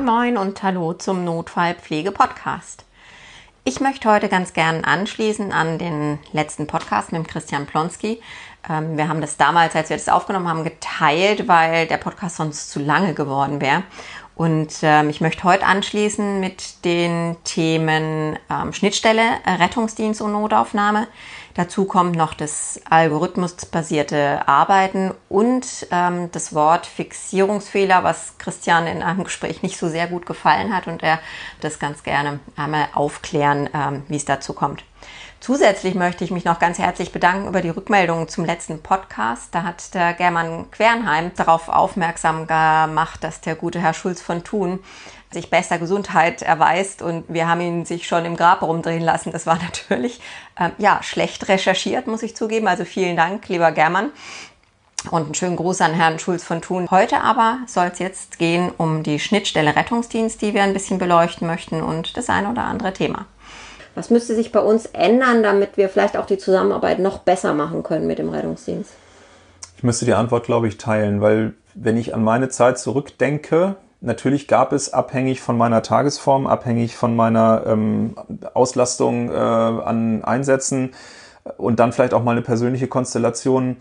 Moin Moin und Hallo zum Notfallpflege-Podcast. Ich möchte heute ganz gern anschließen an den letzten Podcast mit Christian Plonski. Ähm, wir haben das damals, als wir das aufgenommen haben, geteilt, weil der Podcast sonst zu lange geworden wäre. Und ähm, ich möchte heute anschließen mit den Themen ähm, Schnittstelle, Rettungsdienst und Notaufnahme. Dazu kommt noch das algorithmusbasierte Arbeiten und ähm, das Wort Fixierungsfehler, was Christian in einem Gespräch nicht so sehr gut gefallen hat und er das ganz gerne einmal aufklären, ähm, wie es dazu kommt. Zusätzlich möchte ich mich noch ganz herzlich bedanken über die Rückmeldungen zum letzten Podcast. Da hat der German Quernheim darauf aufmerksam gemacht, dass der gute Herr Schulz von Thun sich bester Gesundheit erweist und wir haben ihn sich schon im Grab rumdrehen lassen. Das war natürlich ähm, ja schlecht recherchiert, muss ich zugeben. Also vielen Dank, lieber German. Und einen schönen Gruß an Herrn Schulz von Thun. Heute aber soll es jetzt gehen um die Schnittstelle Rettungsdienst, die wir ein bisschen beleuchten möchten und das ein oder andere Thema. Was müsste sich bei uns ändern, damit wir vielleicht auch die Zusammenarbeit noch besser machen können mit dem Rettungsdienst? Ich müsste die Antwort, glaube ich, teilen, weil wenn ich an meine Zeit zurückdenke, Natürlich gab es abhängig von meiner Tagesform, abhängig von meiner ähm, Auslastung äh, an Einsätzen und dann vielleicht auch mal eine persönliche Konstellation,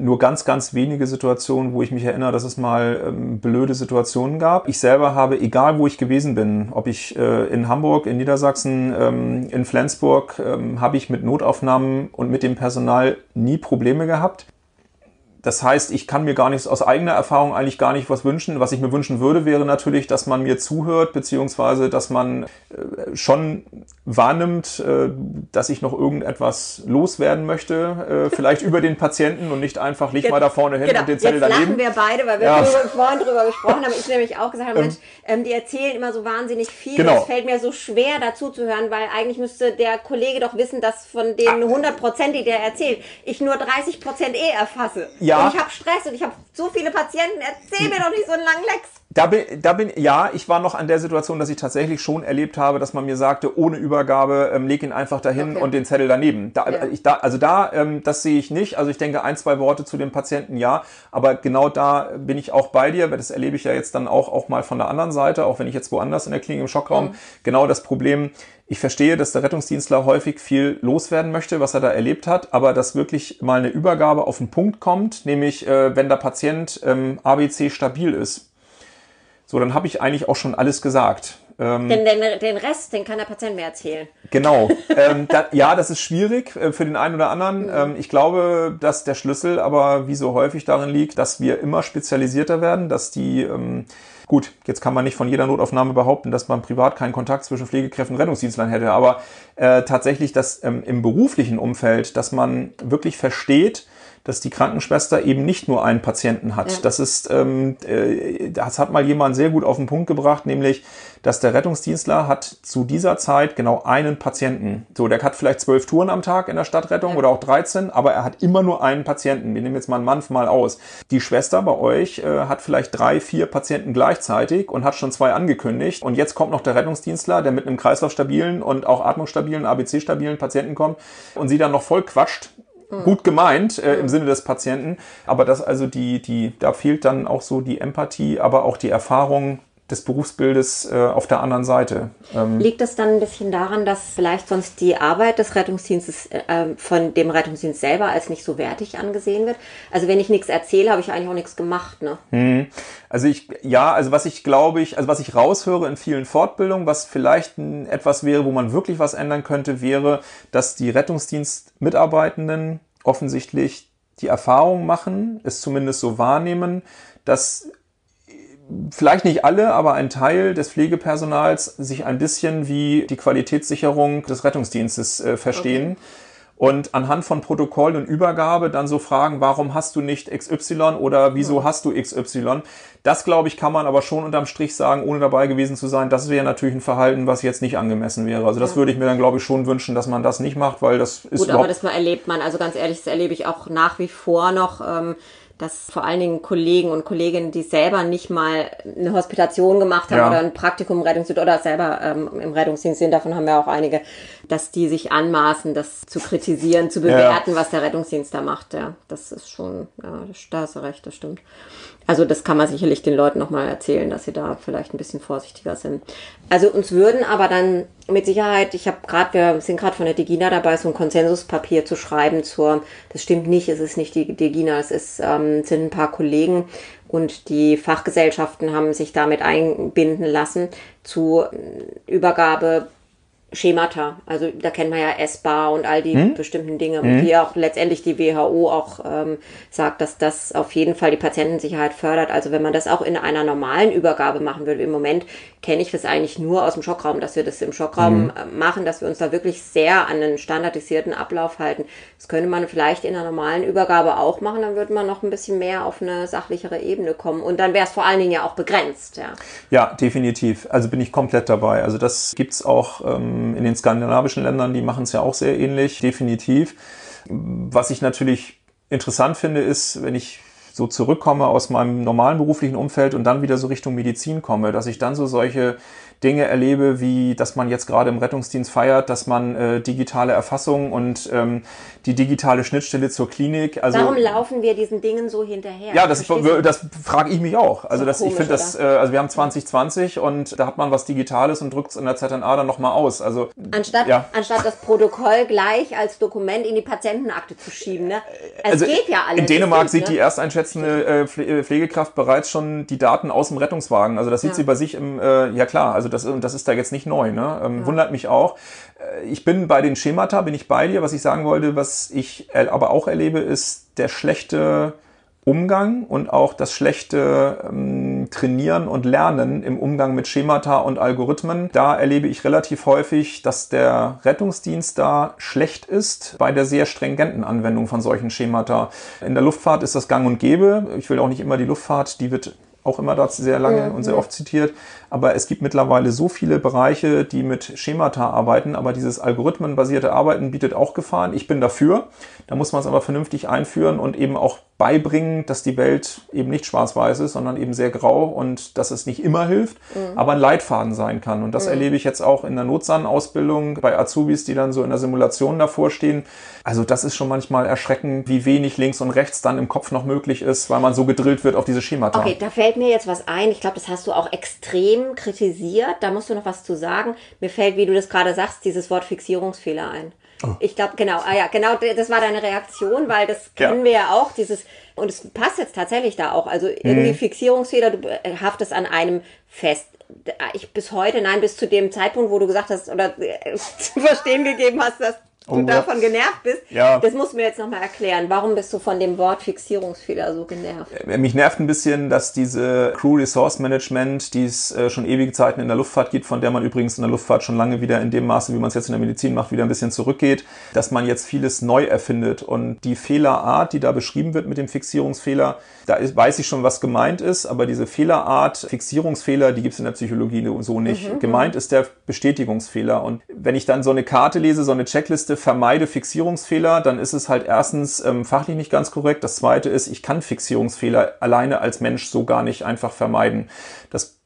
nur ganz, ganz wenige Situationen, wo ich mich erinnere, dass es mal ähm, blöde Situationen gab. Ich selber habe, egal wo ich gewesen bin, ob ich äh, in Hamburg, in Niedersachsen, ähm, in Flensburg, ähm, habe ich mit Notaufnahmen und mit dem Personal nie Probleme gehabt. Das heißt, ich kann mir gar nichts aus eigener Erfahrung eigentlich gar nicht was wünschen. Was ich mir wünschen würde, wäre natürlich, dass man mir zuhört, beziehungsweise dass man äh, schon wahrnimmt, äh, dass ich noch irgendetwas loswerden möchte, äh, vielleicht über den Patienten und nicht einfach liegt mal da vorne hin genau. und den Zettel daneben. Jetzt lachen wir beide, weil wir ja. vorhin drüber gesprochen haben. Ich nämlich auch gesagt habe, Mensch, ähm, die erzählen immer so wahnsinnig viel. Genau. Es fällt mir so schwer dazu zu hören, weil eigentlich müsste der Kollege doch wissen, dass von den 100 ah. Prozent, die der erzählt, ich nur 30 Prozent eh erfasse. Ja. Ja. Und ich habe Stress und ich habe so viele Patienten. Erzähl mir doch nicht so einen langen Lex. Da bin, da bin, ja, ich war noch an der Situation, dass ich tatsächlich schon erlebt habe, dass man mir sagte, ohne Übergabe, ähm, leg ihn einfach dahin okay. und den Zettel daneben. Da, ja. ich, da, also da, ähm, das sehe ich nicht. Also ich denke, ein, zwei Worte zu dem Patienten, ja. Aber genau da bin ich auch bei dir, weil das erlebe ich ja jetzt dann auch, auch mal von der anderen Seite, auch wenn ich jetzt woanders in der Klinik im Schockraum, mhm. genau das Problem, ich verstehe, dass der Rettungsdienstler häufig viel loswerden möchte, was er da erlebt hat, aber dass wirklich mal eine Übergabe auf den Punkt kommt, nämlich äh, wenn der Patient ähm, ABC stabil ist. So, dann habe ich eigentlich auch schon alles gesagt. Ähm, den, den, den Rest, den kann der Patient mir erzählen. Genau. ähm, da, ja, das ist schwierig äh, für den einen oder anderen. Mhm. Ähm, ich glaube, dass der Schlüssel aber wie so häufig darin liegt, dass wir immer spezialisierter werden, dass die ähm, Gut, jetzt kann man nicht von jeder Notaufnahme behaupten, dass man privat keinen Kontakt zwischen Pflegekräften und Rettungsdienstlern hätte, aber äh, tatsächlich, dass ähm, im beruflichen Umfeld, dass man wirklich versteht, dass die Krankenschwester eben nicht nur einen Patienten hat. Ja. Das ist, ähm, äh, das hat mal jemand sehr gut auf den Punkt gebracht, nämlich, dass der Rettungsdienstler hat zu dieser Zeit genau einen Patienten. So, der hat vielleicht zwölf Touren am Tag in der Stadtrettung ja. oder auch 13, aber er hat immer nur einen Patienten. Wir nehmen jetzt mal einen Mann mal aus. Die Schwester bei euch äh, hat vielleicht drei, vier Patienten gleichzeitig und hat schon zwei angekündigt. Und jetzt kommt noch der Rettungsdienstler, der mit einem kreislaufstabilen und auch atmungsstabilen, ABC-stabilen Patienten kommt und sie dann noch voll quatscht gut gemeint äh, im Sinne des Patienten, aber das also die, die, da fehlt dann auch so die Empathie, aber auch die Erfahrung des Berufsbildes äh, auf der anderen Seite. Ähm Liegt das dann ein bisschen daran, dass vielleicht sonst die Arbeit des Rettungsdienstes äh, ähm, von dem Rettungsdienst selber als nicht so wertig angesehen wird? Also wenn ich nichts erzähle, habe ich eigentlich auch nichts gemacht, ne? Hm. Also ich, ja, also was ich glaube ich, also was ich raushöre in vielen Fortbildungen, was vielleicht etwas wäre, wo man wirklich was ändern könnte, wäre, dass die Rettungsdienstmitarbeitenden offensichtlich die Erfahrung machen, es zumindest so wahrnehmen, dass vielleicht nicht alle, aber ein Teil des Pflegepersonals sich ein bisschen wie die Qualitätssicherung des Rettungsdienstes äh, verstehen. Okay. Und anhand von Protokoll und Übergabe dann so fragen, warum hast du nicht XY oder wieso ja. hast du XY? Das, glaube ich, kann man aber schon unterm Strich sagen, ohne dabei gewesen zu sein. Das wäre natürlich ein Verhalten, was jetzt nicht angemessen wäre. Also das ja. würde ich mir dann, glaube ich, schon wünschen, dass man das nicht macht, weil das ist Gut, aber das erlebt man. Also ganz ehrlich, das erlebe ich auch nach wie vor noch. Ähm, dass vor allen Dingen Kollegen und Kolleginnen, die selber nicht mal eine Hospitation gemacht haben ja. oder ein Praktikum im Rettungsdienst oder selber ähm, im Rettungsdienst sind, davon haben wir auch einige, dass die sich anmaßen, das zu kritisieren, zu bewerten, ja. was der Rettungsdienst da macht. Ja, das ist schon, ja, da hast du recht, das stimmt. Also das kann man sicherlich den Leuten nochmal erzählen, dass sie da vielleicht ein bisschen vorsichtiger sind. Also uns würden aber dann mit Sicherheit, ich habe gerade, wir sind gerade von der Degina dabei, so ein Konsensuspapier zu schreiben zur, das stimmt nicht, es ist nicht die Degina, es ist, ähm, sind ein paar Kollegen und die Fachgesellschaften haben sich damit einbinden lassen zu Übergabe Schemata. Also da kennt man ja ESPA und all die hm? bestimmten Dinge. Hm? Und wie auch letztendlich die WHO auch ähm, sagt, dass das auf jeden Fall die Patientensicherheit fördert. Also wenn man das auch in einer normalen Übergabe machen würde, im Moment kenne ich das eigentlich nur aus dem Schockraum, dass wir das im Schockraum hm. machen, dass wir uns da wirklich sehr an einen standardisierten Ablauf halten. Das könnte man vielleicht in einer normalen Übergabe auch machen, dann würde man noch ein bisschen mehr auf eine sachlichere Ebene kommen. Und dann wäre es vor allen Dingen ja auch begrenzt. Ja, ja definitiv. Also bin ich komplett dabei. Also das gibt's auch. In den skandinavischen Ländern, die machen es ja auch sehr ähnlich, definitiv. Was ich natürlich interessant finde, ist, wenn ich so zurückkomme aus meinem normalen beruflichen Umfeld und dann wieder so Richtung Medizin komme, dass ich dann so solche Dinge erlebe, wie dass man jetzt gerade im Rettungsdienst feiert, dass man äh, digitale Erfassung und ähm, die digitale Schnittstelle zur Klinik. Also, Warum laufen wir diesen Dingen so hinterher? Ja, das, das frage ich mich auch. Also das, komisch, ich finde das, äh, also wir haben 2020 und da hat man was Digitales und drückt es in der ZNA dann nochmal aus. Also anstatt, ja. anstatt das Protokoll gleich als Dokument in die Patientenakte zu schieben. Ne? Es also geht ja alles. In Dänemark sieht ne? die ersteinschätzende äh, äh, Pflegekraft bereits schon die Daten aus dem Rettungswagen. Also das sieht ja. sie bei sich im, äh, ja klar, also das, das ist da jetzt nicht neu. Ne? Ähm, ja. Wundert mich auch. Äh, ich bin bei den Schemata, bin ich bei dir. Was ich sagen wollte, was ich aber auch erlebe, ist der schlechte Umgang und auch das schlechte ähm, Trainieren und Lernen im Umgang mit Schemata und Algorithmen. Da erlebe ich relativ häufig, dass der Rettungsdienst da schlecht ist bei der sehr stringenten Anwendung von solchen Schemata. In der Luftfahrt ist das gang und gäbe. Ich will auch nicht immer die Luftfahrt, die wird auch immer dazu sehr lange mhm. und sehr oft zitiert. Aber es gibt mittlerweile so viele Bereiche, die mit Schemata arbeiten, aber dieses algorithmenbasierte Arbeiten bietet auch Gefahren. Ich bin dafür. Da muss man es aber vernünftig einführen und eben auch beibringen, dass die Welt eben nicht schwarz-weiß ist, sondern eben sehr grau und dass es nicht immer hilft, mhm. aber ein Leitfaden sein kann. Und das mhm. erlebe ich jetzt auch in der Notsan-Ausbildung bei Azubis, die dann so in der Simulation davor stehen. Also das ist schon manchmal erschreckend, wie wenig links und rechts dann im Kopf noch möglich ist, weil man so gedrillt wird auf diese Schemata. Okay, da fällt mir jetzt was ein. Ich glaube, das hast du auch extrem kritisiert. Da musst du noch was zu sagen. Mir fällt, wie du das gerade sagst, dieses Wort Fixierungsfehler ein. Oh. Ich glaube, genau, ah ja, genau, das war deine Reaktion, weil das kennen ja. wir ja auch, dieses, und es passt jetzt tatsächlich da auch. Also irgendwie mhm. Fixierungsfehler, du haftest an einem fest. Ich bis heute, nein, bis zu dem Zeitpunkt, wo du gesagt hast oder zu verstehen gegeben hast, dass du oh, davon ja. genervt bist. Ja. Das musst du mir jetzt nochmal erklären. Warum bist du von dem Wort Fixierungsfehler so genervt? Äh, mich nervt ein bisschen, dass diese Crew Resource Management, die es äh, schon ewige Zeiten in der Luftfahrt gibt, von der man übrigens in der Luftfahrt schon lange wieder in dem Maße, wie man es jetzt in der Medizin macht, wieder ein bisschen zurückgeht, dass man jetzt vieles neu erfindet. Und die Fehlerart, die da beschrieben wird mit dem Fixierungsfehler, da weiß ich schon, was gemeint ist, aber diese Fehlerart, Fixierungsfehler, die gibt es in der Psychologie so nicht. Mhm. Gemeint ist der Bestätigungsfehler. Und wenn ich dann so eine Karte lese, so eine Checkliste, Liste vermeide Fixierungsfehler, dann ist es halt erstens ähm, fachlich nicht ganz korrekt. Das zweite ist, ich kann Fixierungsfehler alleine als Mensch so gar nicht einfach vermeiden. Das,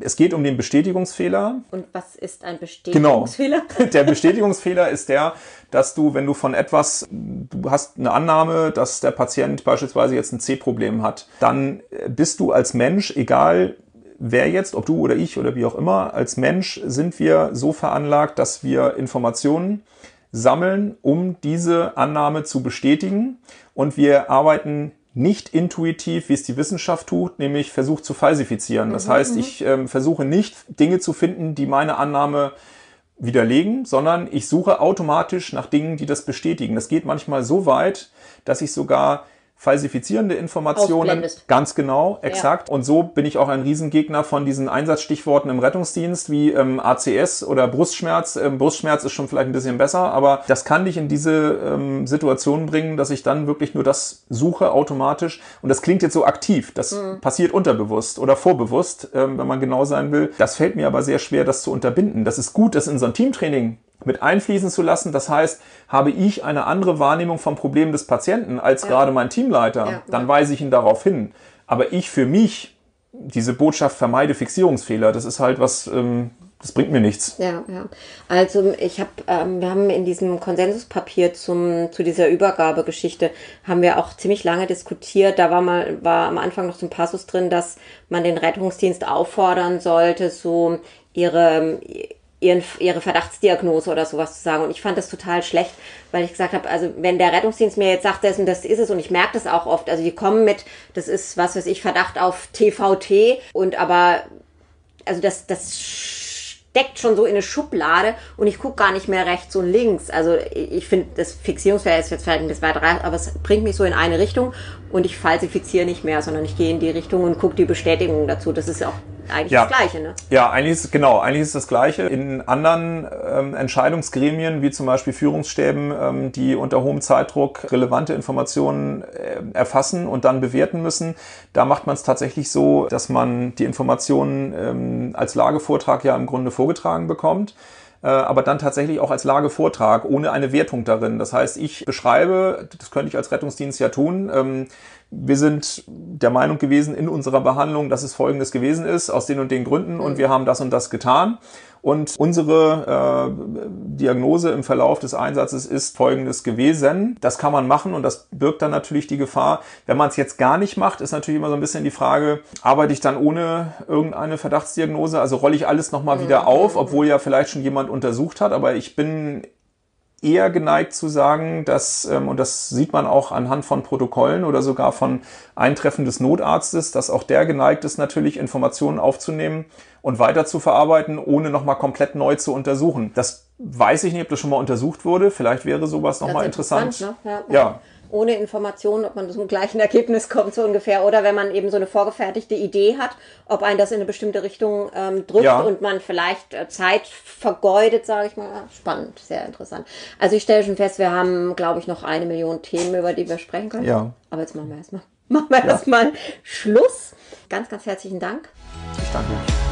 es geht um den Bestätigungsfehler. Und was ist ein Bestätigungsfehler? Genau. Der Bestätigungsfehler ist der, dass du, wenn du von etwas, du hast eine Annahme, dass der Patient beispielsweise jetzt ein C-Problem hat, dann bist du als Mensch, egal wer jetzt, ob du oder ich oder wie auch immer, als Mensch sind wir so veranlagt, dass wir Informationen sammeln, um diese Annahme zu bestätigen. Und wir arbeiten nicht intuitiv, wie es die Wissenschaft tut, nämlich versucht zu falsifizieren. Das mhm, heißt, mhm. ich ähm, versuche nicht Dinge zu finden, die meine Annahme widerlegen, sondern ich suche automatisch nach Dingen, die das bestätigen. Das geht manchmal so weit, dass ich sogar falsifizierende Informationen. Ganz genau, exakt. Ja. Und so bin ich auch ein Riesengegner von diesen Einsatzstichworten im Rettungsdienst wie ähm, ACS oder Brustschmerz. Ähm, Brustschmerz ist schon vielleicht ein bisschen besser, aber das kann dich in diese ähm, Situation bringen, dass ich dann wirklich nur das suche automatisch. Und das klingt jetzt so aktiv. Das mhm. passiert unterbewusst oder vorbewusst, ähm, wenn man genau sein will. Das fällt mir aber sehr schwer, das zu unterbinden. Das ist gut, das in so ein Teamtraining mit einfließen zu lassen. Das heißt, habe ich eine andere Wahrnehmung vom Problem des Patienten als ja. gerade mein Teamleiter, ja. dann weise ich ihn darauf hin. Aber ich für mich, diese Botschaft vermeide Fixierungsfehler, das ist halt was, ähm, das bringt mir nichts. Ja, ja. Also ich habe, ähm, wir haben in diesem Konsensuspapier zum zu dieser Übergabegeschichte haben wir auch ziemlich lange diskutiert. Da war mal war am Anfang noch so ein Passus drin, dass man den Rettungsdienst auffordern sollte, so ihre ihren, ihre Verdachtsdiagnose oder sowas zu sagen. Und ich fand das total schlecht, weil ich gesagt habe, also wenn der Rettungsdienst mir jetzt sagt, das das ist es, und ich merke das auch oft, also die kommen mit, das ist, was weiß ich, Verdacht auf TVT und aber, also das, das steckt schon so in eine Schublade und ich gucke gar nicht mehr rechts und links. Also ich finde, das Fixierungsfeld ist jetzt vielleicht ein bisschen weiter rein, aber es bringt mich so in eine Richtung und ich falsifiziere nicht mehr, sondern ich gehe in die Richtung und gucke die Bestätigung dazu. Das ist auch eigentlich ja. das Gleiche, ne? Ja, eigentlich ist, genau, eigentlich ist das Gleiche. In anderen ähm, Entscheidungsgremien, wie zum Beispiel Führungsstäben, ähm, die unter hohem Zeitdruck relevante Informationen äh, erfassen und dann bewerten müssen, da macht man es tatsächlich so, dass man die Informationen ähm, als Lagevortrag ja im Grunde vorgetragen bekommt aber dann tatsächlich auch als Lagevortrag ohne eine Wertung darin. Das heißt, ich beschreibe, das könnte ich als Rettungsdienst ja tun, ähm, wir sind der Meinung gewesen in unserer Behandlung, dass es Folgendes gewesen ist, aus den und den Gründen und wir haben das und das getan. Und unsere äh, Diagnose im Verlauf des Einsatzes ist folgendes gewesen. Das kann man machen und das birgt dann natürlich die Gefahr. Wenn man es jetzt gar nicht macht, ist natürlich immer so ein bisschen die Frage, arbeite ich dann ohne irgendeine Verdachtsdiagnose? Also rolle ich alles nochmal wieder auf, obwohl ja vielleicht schon jemand untersucht hat. Aber ich bin eher geneigt zu sagen, dass, ähm, und das sieht man auch anhand von Protokollen oder sogar von Eintreffen des Notarztes, dass auch der geneigt ist, natürlich Informationen aufzunehmen und weiter zu verarbeiten, ohne nochmal komplett neu zu untersuchen. Das weiß ich nicht, ob das schon mal untersucht wurde. Vielleicht wäre sowas nochmal interessant. interessant ne? ja. ja ohne Informationen, ob man zum gleichen Ergebnis kommt, so ungefähr. Oder wenn man eben so eine vorgefertigte Idee hat, ob einen das in eine bestimmte Richtung ähm, drückt ja. und man vielleicht äh, Zeit vergeudet, sage ich mal. Spannend, sehr interessant. Also ich stelle schon fest, wir haben, glaube ich, noch eine Million Themen, über die wir sprechen können. Ja. Aber jetzt machen wir erstmal machen wir ja. erstmal Schluss. Ganz, ganz herzlichen Dank. Ich danke.